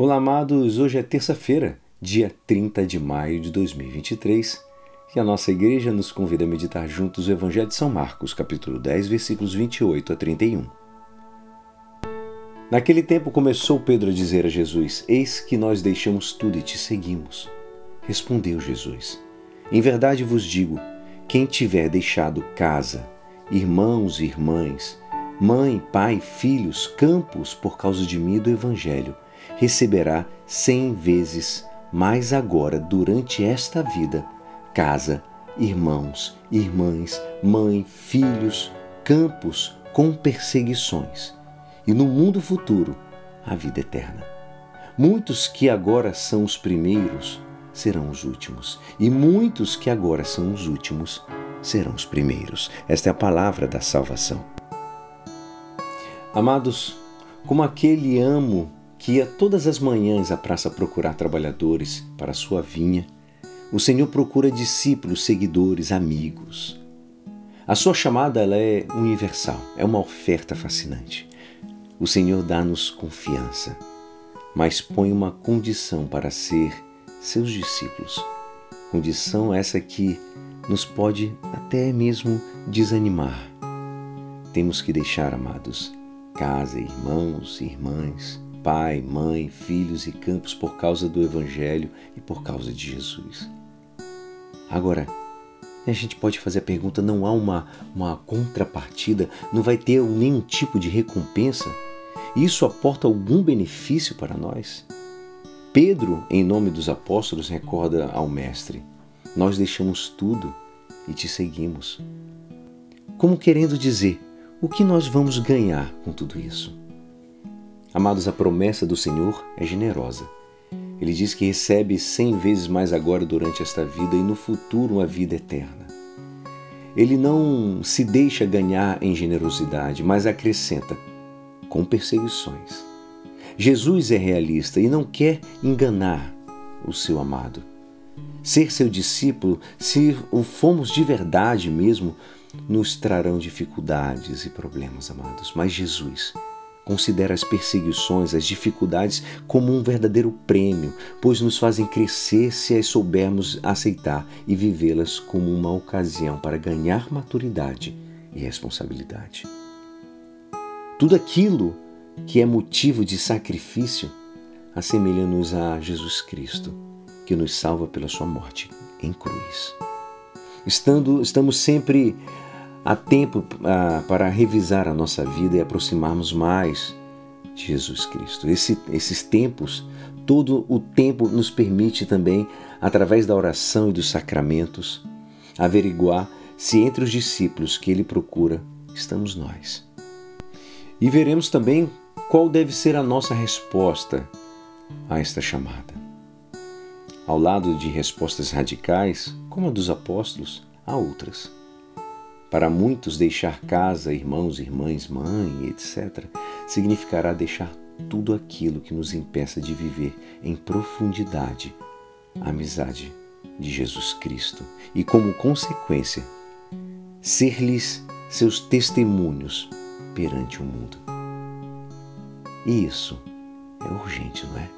Olá, amados. Hoje é terça-feira, dia 30 de maio de 2023, e a nossa igreja nos convida a meditar juntos o Evangelho de São Marcos, capítulo 10, versículos 28 a 31. Naquele tempo começou Pedro a dizer a Jesus: Eis que nós deixamos tudo e te seguimos. Respondeu Jesus: Em verdade vos digo: quem tiver deixado casa, irmãos e irmãs, mãe, pai, filhos, campos por causa de mim e do Evangelho, receberá cem vezes mais agora durante esta vida casa, irmãos, irmãs, mãe, filhos, campos com perseguições. E no mundo futuro, a vida eterna. Muitos que agora são os primeiros serão os últimos, e muitos que agora são os últimos serão os primeiros. Esta é a palavra da salvação. Amados, como aquele amo que ia todas as manhãs à praça procurar trabalhadores para a sua vinha, o Senhor procura discípulos, seguidores, amigos. A sua chamada ela é universal, é uma oferta fascinante. O Senhor dá-nos confiança, mas põe uma condição para ser seus discípulos. Condição essa que nos pode até mesmo desanimar. Temos que deixar, amados, casa, irmãos irmãs, pai, mãe, filhos e campos por causa do Evangelho e por causa de Jesus. Agora, a gente pode fazer a pergunta: não há uma, uma contrapartida? Não vai ter nenhum tipo de recompensa? Isso aporta algum benefício para nós? Pedro, em nome dos apóstolos, recorda ao Mestre: Nós deixamos tudo e te seguimos. Como querendo dizer, o que nós vamos ganhar com tudo isso? Amados, a promessa do Senhor é generosa. Ele diz que recebe cem vezes mais agora durante esta vida e no futuro uma vida eterna. Ele não se deixa ganhar em generosidade, mas acrescenta com perseguições. Jesus é realista e não quer enganar o seu amado. Ser seu discípulo, se o fomos de verdade mesmo, nos trarão dificuldades e problemas, amados. Mas Jesus Considera as perseguições, as dificuldades como um verdadeiro prêmio, pois nos fazem crescer se as soubermos aceitar e vivê-las como uma ocasião para ganhar maturidade e responsabilidade. Tudo aquilo que é motivo de sacrifício assemelha-nos a Jesus Cristo, que nos salva pela sua morte em cruz. Estando, estamos sempre Há tempo ah, para revisar a nossa vida e aproximarmos mais de Jesus Cristo. Esse, esses tempos, todo o tempo nos permite também, através da oração e dos sacramentos, averiguar se entre os discípulos que ele procura estamos nós. E veremos também qual deve ser a nossa resposta a esta chamada. Ao lado de respostas radicais, como a dos apóstolos, há outras. Para muitos, deixar casa, irmãos, irmãs, mãe, etc., significará deixar tudo aquilo que nos impeça de viver em profundidade a amizade de Jesus Cristo e, como consequência, ser-lhes seus testemunhos perante o mundo. E isso é urgente, não é?